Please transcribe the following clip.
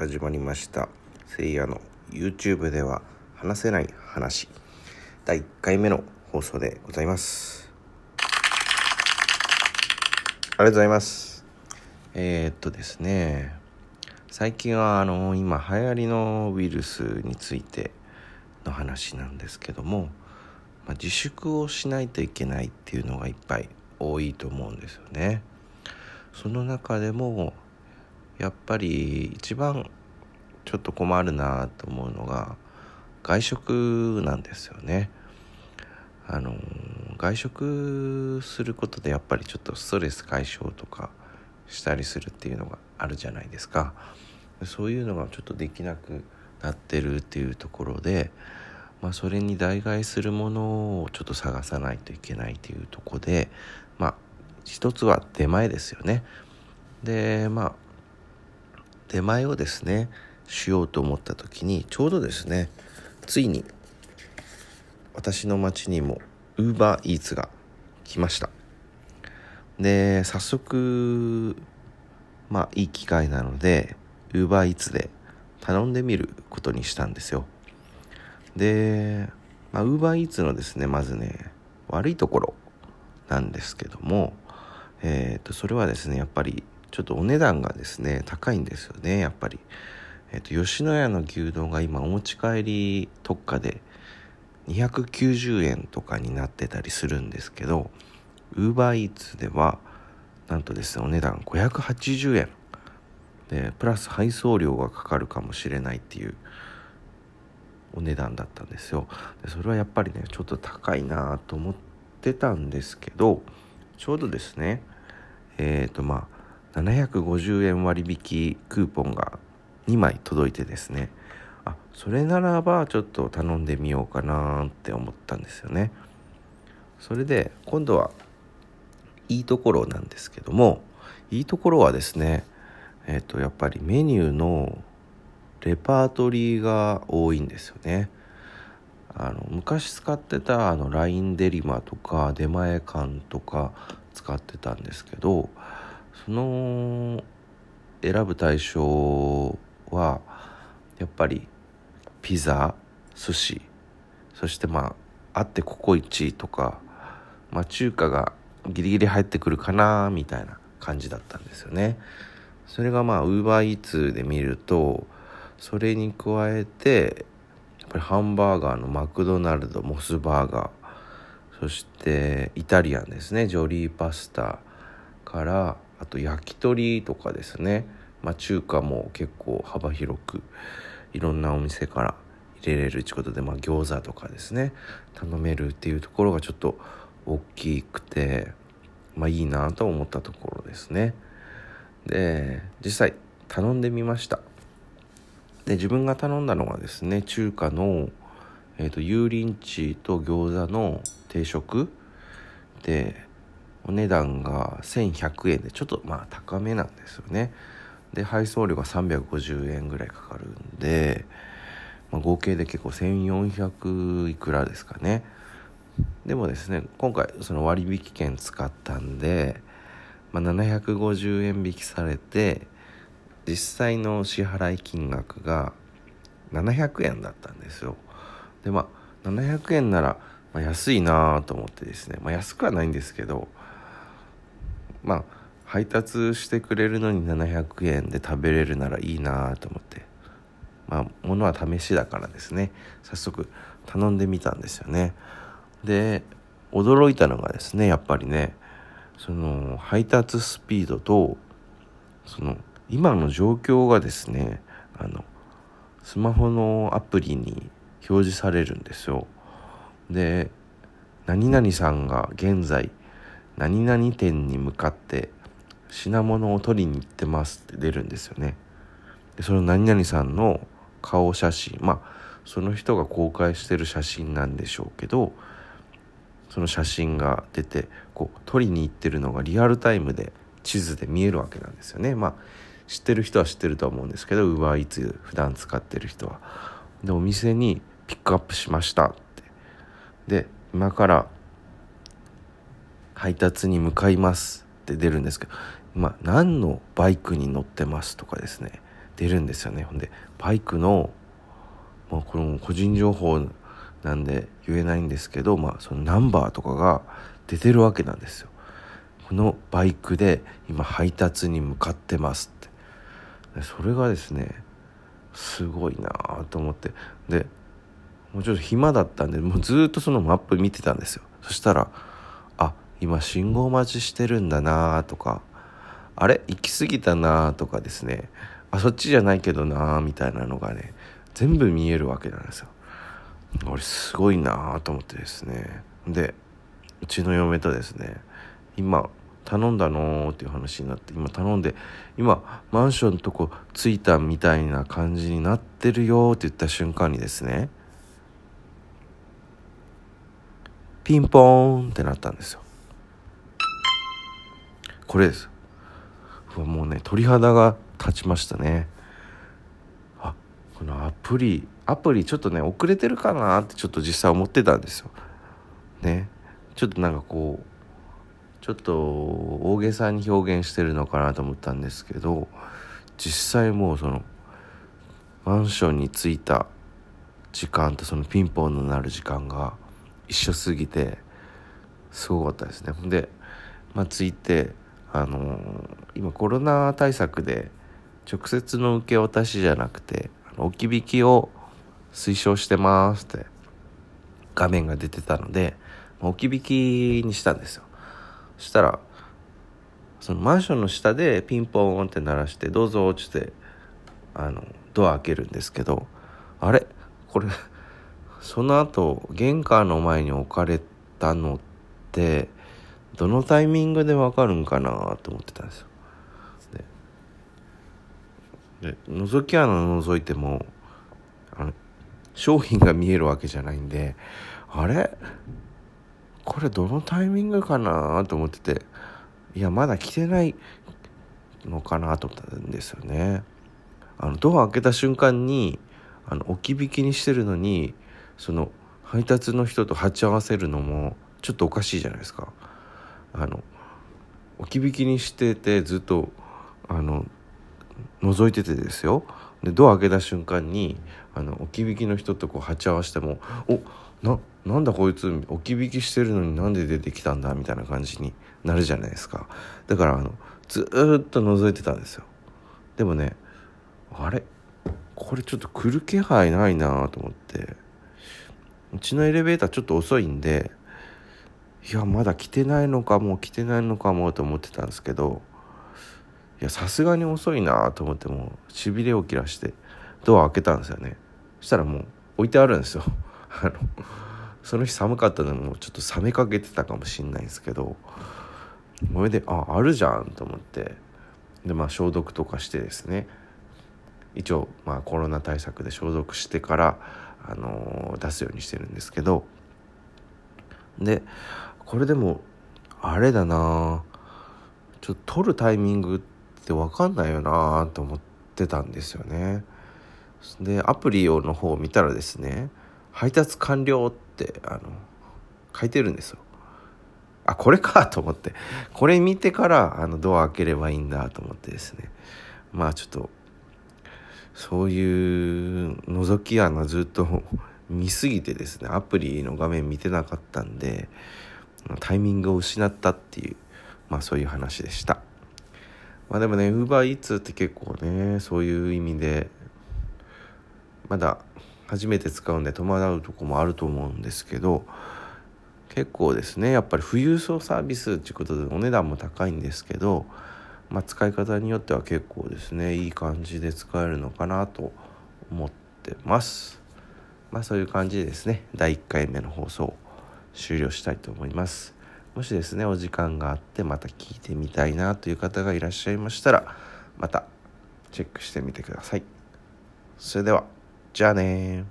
始まりました。せいやの YouTube では話せない話。第1回目の放送でございます。ありがとうございます。えー、っとですね。最近はあの今流行りのウイルスについての話なんですけども、まあ、自粛をしないといけないっていうのがいっぱい多いと思うんですよね。その中でもやっぱり一番ちょっと困るなと思うのが外食なんですよね。あの外食することでやっぱりちょっとストレス解消とかしたりするっていうのがあるじゃないですか。そういうのがちょっとできなくなってるっていうところで、まあ、それに代替するものをちょっと探さないといけないというとこでまあ一つは出前ですよね。でまあ出前をですねしようと思った時にちょうどですねついに私の町にも UberEats が来ました。で早速まあいい機会なので UberEats で頼んでみることにしたんですよ。で、まあ、UberEats のですねまずね悪いところなんですけどもえっ、ー、とそれはですねやっぱりちょっとお値段がですね高いんですよねやっぱり。えっ、と吉野家の牛丼が今お持ち帰り特価で290円とかになってたりするんですけど UberEats ではなんとですねお値段580円でプラス配送料がかかるかもしれないっていうお値段だったんですよでそれはやっぱりねちょっと高いなと思ってたんですけどちょうどですねえっ、ー、とまあ750円割引クーポンが2枚届いてですね。あそれならばちょっと頼んでみようかなって思ったんですよね。それで今度はいいところなんですけどもいいところはですねえっ、ー、とやっぱりメニューのレパートリーが多いんですよね。あの昔使ってたあの LINE デリマとか出前館とか使ってたんですけどその選ぶ対象はやっぱりピザ寿司。そしてまああってココイチとか、まあ、中華がギリギリ入ってくるかなみたいな感じだったんですよね。それがまあウーバーイーツで見るとそれに加えてやっぱりハンバーガーのマクドナルドモスバーガー。そしてイタリアンですね。ジョリーパスタからあと焼き鳥とかですね、まあ、中華も結構幅広くいろんなお店から入れれるということで、まあ、餃子とかですね。頼めるっていうところがちょっと大きくて、まあ、いいなと思ったところですね。で実際頼んでみました。で自分が頼んだのはですね中華の、えーと、油淋鶏と餃子の定食。でお値段が1100円でちょっとまあ高めなんですよね。で配送料が350円ぐらいかかるんで、まあ、合計で結構1400いくらですかね。でもですね今回その割引券使ったんで、まあ、750円引きされて実際の支払い金額が700円だったんですよ。でまあ700円なら、ま、安いなと思ってですね、まあ、安くはないんですけどまあ配達してくれるのに700円で食べれるならいいなと思って。まあ物は試しだからですね。早速頼んでみたんですよね。で驚いたのがですねやっぱりねその配達スピードとその今の状況がですねあのスマホのアプリに表示されるんですよ。で何々さんが現在何々店に向かって品物を取りに行ってますって出るんですよね。でその何々さんの顔写真まあその人が公開してる写真なんでしょうけどその写真が出てこう取りに行ってるのがリアルタイムで地図で見えるわけなんですよね。まあ知ってる人は知ってるとは思うんですけどウー e ーイーツ普段使ってる人は。でお店にピックアップしましたって。で今から配達に向かいますって出るんですけど、まあ、何のバイクに乗ってますとかですね出るんですよね。ほんでバイクの、まあ、これも個人情報なんで言えないんですけど、まあ、そのナンバーとかが出てるわけなんですよ。このバイクで今配達に向かってますって。それがですねすごいなと思って。でもうちょっと暇だったんでもうずっとそのマップ見てたんですよ。そしたら今信号待ちしてるんだなとか。あれ？行き過ぎたなとかですね。あそっちじゃないけどなみたいなのがね全部見えるわけなんですよ。俺すごいなと思ってですね。でうちの嫁とですね今頼んだのっていう話になって今頼んで今マンションのとこ着いたみたいな感じになってるよって言った瞬間にですねピンポーンってなったんですよ。これです。もうね鳥肌が立ちましたね。あこのアプリアプリちょっとね遅れてるかなってちょっと実際思ってたんですよ。ね。ちょっとなんかこうちょっと大げさに表現してるのかなと思ったんですけど実際もうそのマンションに着いた時間とそのピンポンの鳴る時間が一緒すぎてすごかったですね。で、まあ、着いてあの今コロナ対策で直接の受け渡しじゃなくて置き引きを推奨してますって画面が出てたので置き引きにしたんですよ。そしたらそのマンションの下でピンポーンって鳴らして「どうぞ」っつってあのドア開けるんですけどあれ？これその後玄関の前に置かれたのってどのタイミングでわかるんかなと思ってたんですよ。で覗き穴を覗いてもあの商品が見えるわけじゃないんであれ？これどのタイミングかなと思ってていやまだ来てないのかなと思ったんですよね。あのドア開けた瞬間にあの置き引きにしてるのにその配達の人と鉢合わせるのもちょっとおかしいじゃないですか。あの置き引きにしててずっとあの覗いててですよ。でドア開けた瞬間にあの置き引きの人とこう鉢合わせても「おななんだこいつ置き引きしてるのになんで出てきたんだ」みたいな感じになるじゃないですか。だからあのずっと覗いてたんですよ。でもねあれこれちょっと来る気配ないなと思ってうちのエレベーターちょっと遅いんでいやまだ来てないのかも来てないのかもと思ってたんですけどいやさすがに遅いなと思ってもうしびれを切らしてドア開けたんですよね。そしたらもう置いてあるんですよ。あのその日寒かったのもちょっと冷めかけてたかもしんないんですけどこれでああるじゃんと思ってでまあ消毒とかしてですね。一応まあコロナ対策で消毒してから、あのー、出すようにしてるんですけどでこれでもあれだなちょっと撮るタイミングって分かんないよなと思ってたんですよね。でアプリをの方を見たらですね配達完了ってあの書いてるんですよ。あこれかと思ってこれ見てからあのドア開ければいいんだと思ってですねまあちょっとそういう覗き穴ずっと見すぎてですねアプリの画面見てなかったんでタイミングを失ったっていうまあそういう話でした。まあでもね UberEats って結構ねそういう意味でまだ初めて使うんで戸惑うとこもあると思うんですけど結構ですねやっぱり富裕層サービスっていうことでお値段も高いんですけど、まあ、使い方によっては結構ですねいい感じで使えるのかなと思ってます。まあそういう感じですね第1回目の放送。終了したいと思います。もしですねお時間があってまた聞いてみたいなという方がいらっしゃいましたらまたチェックしてみてください。それではじゃあね